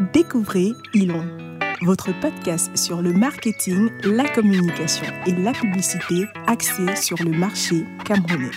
Découvrez Ilon, votre podcast sur le marketing, la communication et la publicité axé sur le marché camerounais.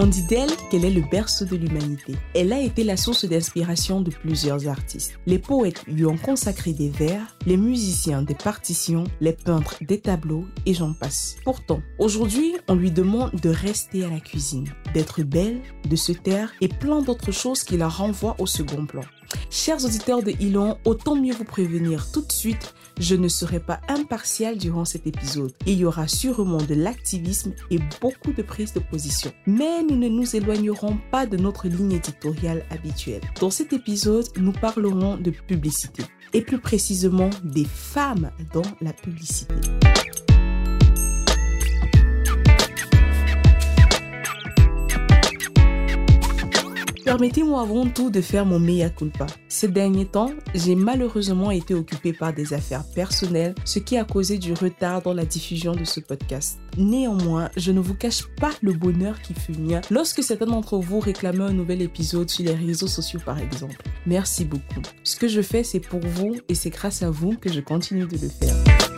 On dit d'elle qu'elle est le berceau de l'humanité. Elle a été la source d'inspiration de plusieurs artistes. Les poètes lui ont consacré des vers, les musiciens des partitions, les peintres des tableaux et j'en passe. Pourtant, aujourd'hui, on lui demande de rester à la cuisine, d'être belle, de se taire et plein d'autres choses qui la renvoient au second plan. Chers auditeurs de Ilon, autant mieux vous prévenir tout de suite, je ne serai pas impartial durant cet épisode. Il y aura sûrement de l'activisme et beaucoup de prise de position. Mais nous ne nous éloignerons pas de notre ligne éditoriale habituelle. Dans cet épisode, nous parlerons de publicité et plus précisément des femmes dans la publicité. Permettez-moi avant tout de faire mon mea culpa. Ces derniers temps, j'ai malheureusement été occupé par des affaires personnelles, ce qui a causé du retard dans la diffusion de ce podcast. Néanmoins, je ne vous cache pas le bonheur qui fut mien lorsque certains d'entre vous réclamaient un nouvel épisode sur les réseaux sociaux par exemple. Merci beaucoup. Ce que je fais, c'est pour vous et c'est grâce à vous que je continue de le faire.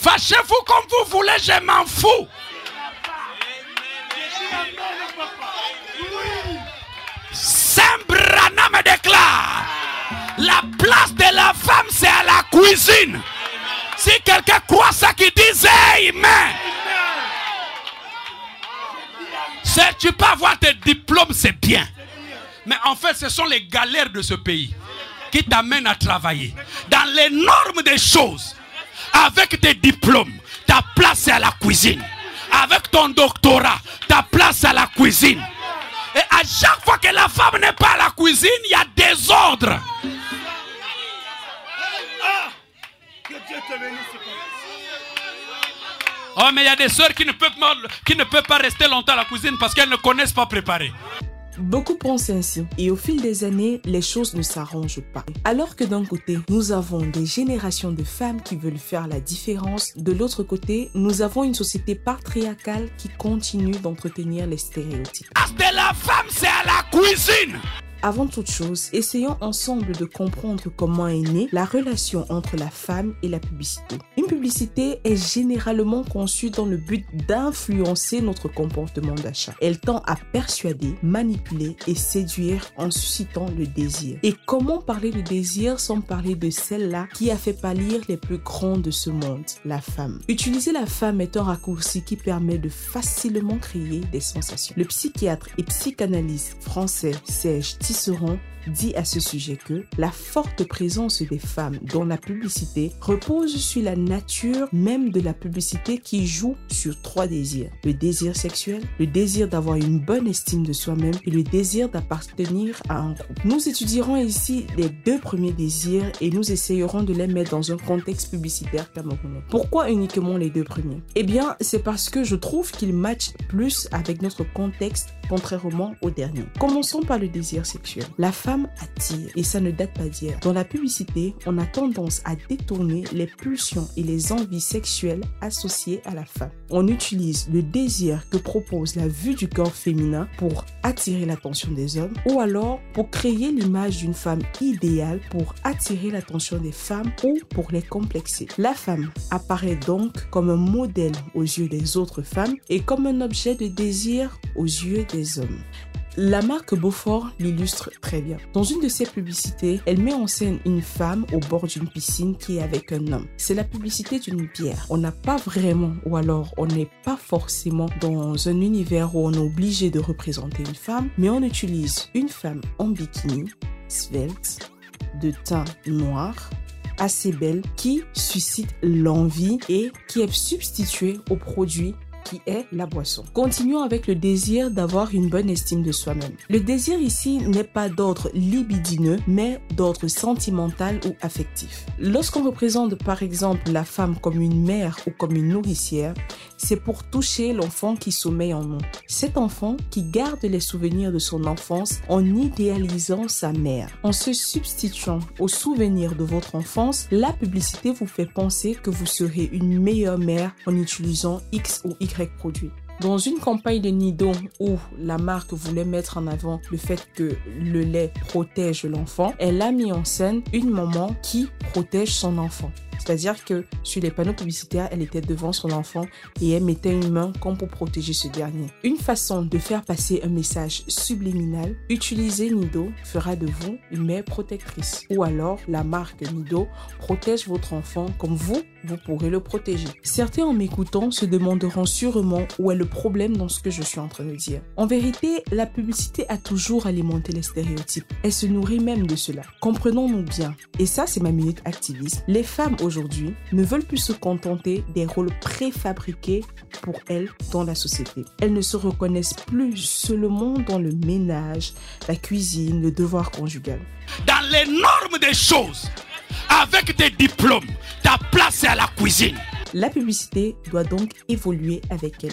Fâchez-vous comme vous voulez, je m'en fous. Saint Branham déclare La place de la femme, c'est à la cuisine. Si quelqu'un croit ça qui dit Amen. C'est- Tu peux avoir tes diplômes, c'est bien. Mais en fait, ce sont les galères de ce pays qui t'amènent à travailler. Dans les normes des choses, avec tes diplômes, ta place est à la cuisine. Avec ton doctorat, ta place est à la cuisine. Et à chaque fois que la femme n'est pas à la cuisine, il y a désordre. Oh, mais il y a des sœurs qui ne, peuvent, pas- qui ne peuvent pas rester longtemps à la cuisine parce qu'elles ne connaissent pas préparer. Beaucoup pensent ainsi et au fil des années, les choses ne s'arrangent pas. Alors que d'un côté, nous avons des générations de femmes qui veulent faire la différence, de l'autre côté, nous avons une société patriarcale qui continue d'entretenir les stéréotypes. la femme, c'est à la cuisine. Avant toute chose, essayons ensemble de comprendre comment est née la relation entre la femme et la publicité. Une publicité est généralement conçue dans le but d'influencer notre comportement d'achat. Elle tend à persuader, manipuler et séduire en suscitant le désir. Et comment parler de désir sans parler de celle-là qui a fait pâlir les plus grands de ce monde, la femme? Utiliser la femme est un raccourci qui permet de facilement créer des sensations. Le psychiatre et psychanalyste français Serge Tisserand dit à ce sujet que la forte présence des femmes dans la publicité repose sur la nature même de la publicité qui joue sur trois désirs. Le désir sexuel, le désir d'avoir une bonne estime de soi-même et le désir d'appartenir à un groupe. Nous étudierons ici les deux premiers désirs et nous essayerons de les mettre dans un contexte publicitaire camerounais. Pourquoi uniquement les deux premiers? Eh bien, c'est parce que je trouve qu'ils matchent plus avec notre contexte contrairement au dernier. Commençons par le désir sexuel. La femme attire et ça ne date pas d'hier. Dans la publicité, on a tendance à détourner les pulsions et les envies sexuelles associées à la femme. On utilise le désir que propose la vue du corps féminin pour attirer l'attention des hommes ou alors pour créer l'image d'une femme idéale pour attirer l'attention des femmes ou pour les complexer. La femme apparaît donc comme un modèle aux yeux des autres femmes et comme un objet de désir aux yeux des hommes. La marque Beaufort l'illustre très bien. Dans une de ses publicités, elle met en scène une femme au bord d'une piscine qui est avec un homme. C'est la publicité d'une bière. On n'a pas vraiment, ou alors on n'est pas forcément dans un univers où on est obligé de représenter une femme, mais on utilise une femme en bikini, svelte, de teint noir, assez belle, qui suscite l'envie et qui est substituée au produit est la boisson. Continuons avec le désir d'avoir une bonne estime de soi-même. Le désir ici n'est pas d'ordre libidineux, mais d'ordre sentimental ou affectif. Lorsqu'on représente par exemple la femme comme une mère ou comme une nourricière, c'est pour toucher l'enfant qui sommeille en nous. Cet enfant qui garde les souvenirs de son enfance en idéalisant sa mère. En se substituant aux souvenirs de votre enfance, la publicité vous fait penser que vous serez une meilleure mère en utilisant X ou Y produit. Dans une campagne de Nido où la marque voulait mettre en avant le fait que le lait protège l'enfant, elle a mis en scène une maman qui protège son enfant. C'est-à-dire que sur les panneaux publicitaires, elle était devant son enfant et elle mettait une main comme pour protéger ce dernier. Une façon de faire passer un message subliminal, utiliser Nido fera de vous une mère protectrice. Ou alors la marque Nido protège votre enfant comme vous, vous pourrez le protéger. Certains en m'écoutant se demanderont sûrement où est le problème dans ce que je suis en train de dire. En vérité, la publicité a toujours alimenté les stéréotypes. Elle se nourrit même de cela. Comprenons-nous bien. Et ça, c'est ma minute activiste. Les femmes aujourd'hui ne veulent plus se contenter des rôles préfabriqués pour elles dans la société. Elles ne se reconnaissent plus seulement dans le ménage, la cuisine, le devoir conjugal. Dans les normes des choses, avec tes diplômes, ta place est à la cuisine. La publicité doit donc évoluer avec elle.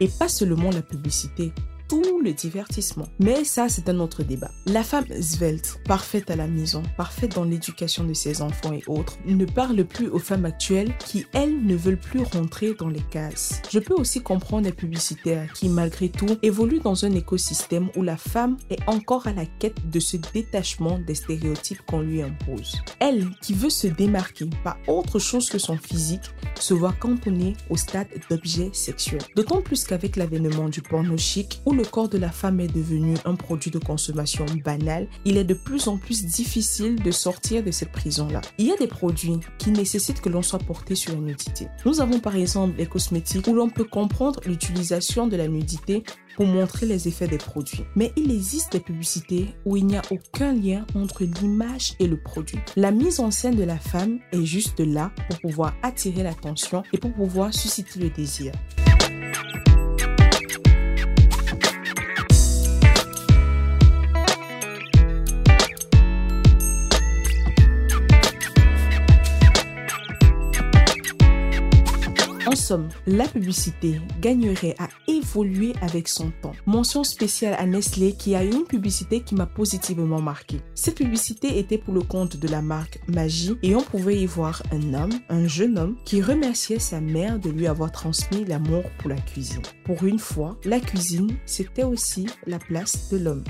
Et pas seulement la publicité, tout le divertissement. Mais ça, c'est un autre débat. La femme svelte, parfaite à la maison, parfaite dans l'éducation de ses enfants et autres, ne parle plus aux femmes actuelles qui, elles, ne veulent plus rentrer dans les cases. Je peux aussi comprendre les publicitaires qui, malgré tout, évoluent dans un écosystème où la femme est encore à la quête de ce détachement des stéréotypes qu'on lui impose. Elle, qui veut se démarquer par autre chose que son physique, se voit cantonnée au stade d'objet sexuel. D'autant plus qu'avec l'avènement du porno chic, où le corps de la femme est devenu un produit de consommation banal, il est de plus en plus difficile de sortir de cette prison-là. Il y a des produits qui nécessitent que l'on soit porté sur la nudité. Nous avons par exemple les cosmétiques où l'on peut comprendre l'utilisation de la nudité pour montrer les effets des produits. Mais il existe des publicités où il n'y a aucun lien entre l'image et le produit. La mise en scène de la femme est juste là pour pouvoir attirer l'attention et pour pouvoir susciter le désir. En somme, la publicité gagnerait à évoluer avec son temps. Mention spéciale à Nestlé qui a eu une publicité qui m'a positivement marqué. Cette publicité était pour le compte de la marque Magie et on pouvait y voir un homme, un jeune homme, qui remerciait sa mère de lui avoir transmis l'amour pour la cuisine. Pour une fois, la cuisine, c'était aussi la place de l'homme.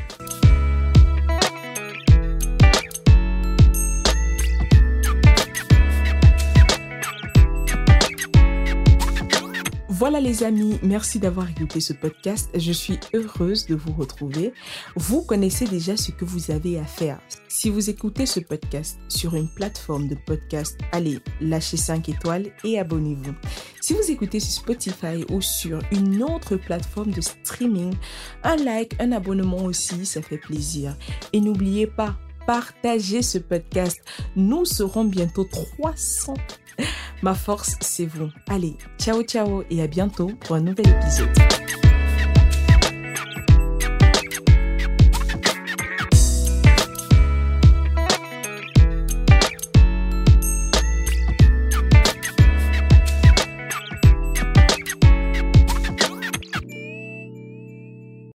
Voilà les amis, merci d'avoir écouté ce podcast. Je suis heureuse de vous retrouver. Vous connaissez déjà ce que vous avez à faire. Si vous écoutez ce podcast sur une plateforme de podcast, allez, lâchez 5 étoiles et abonnez-vous. Si vous écoutez sur Spotify ou sur une autre plateforme de streaming, un like, un abonnement aussi, ça fait plaisir. Et n'oubliez pas, partagez ce podcast. Nous serons bientôt 300 Ma force, c'est vous. Allez, ciao ciao et à bientôt pour un nouvel épisode.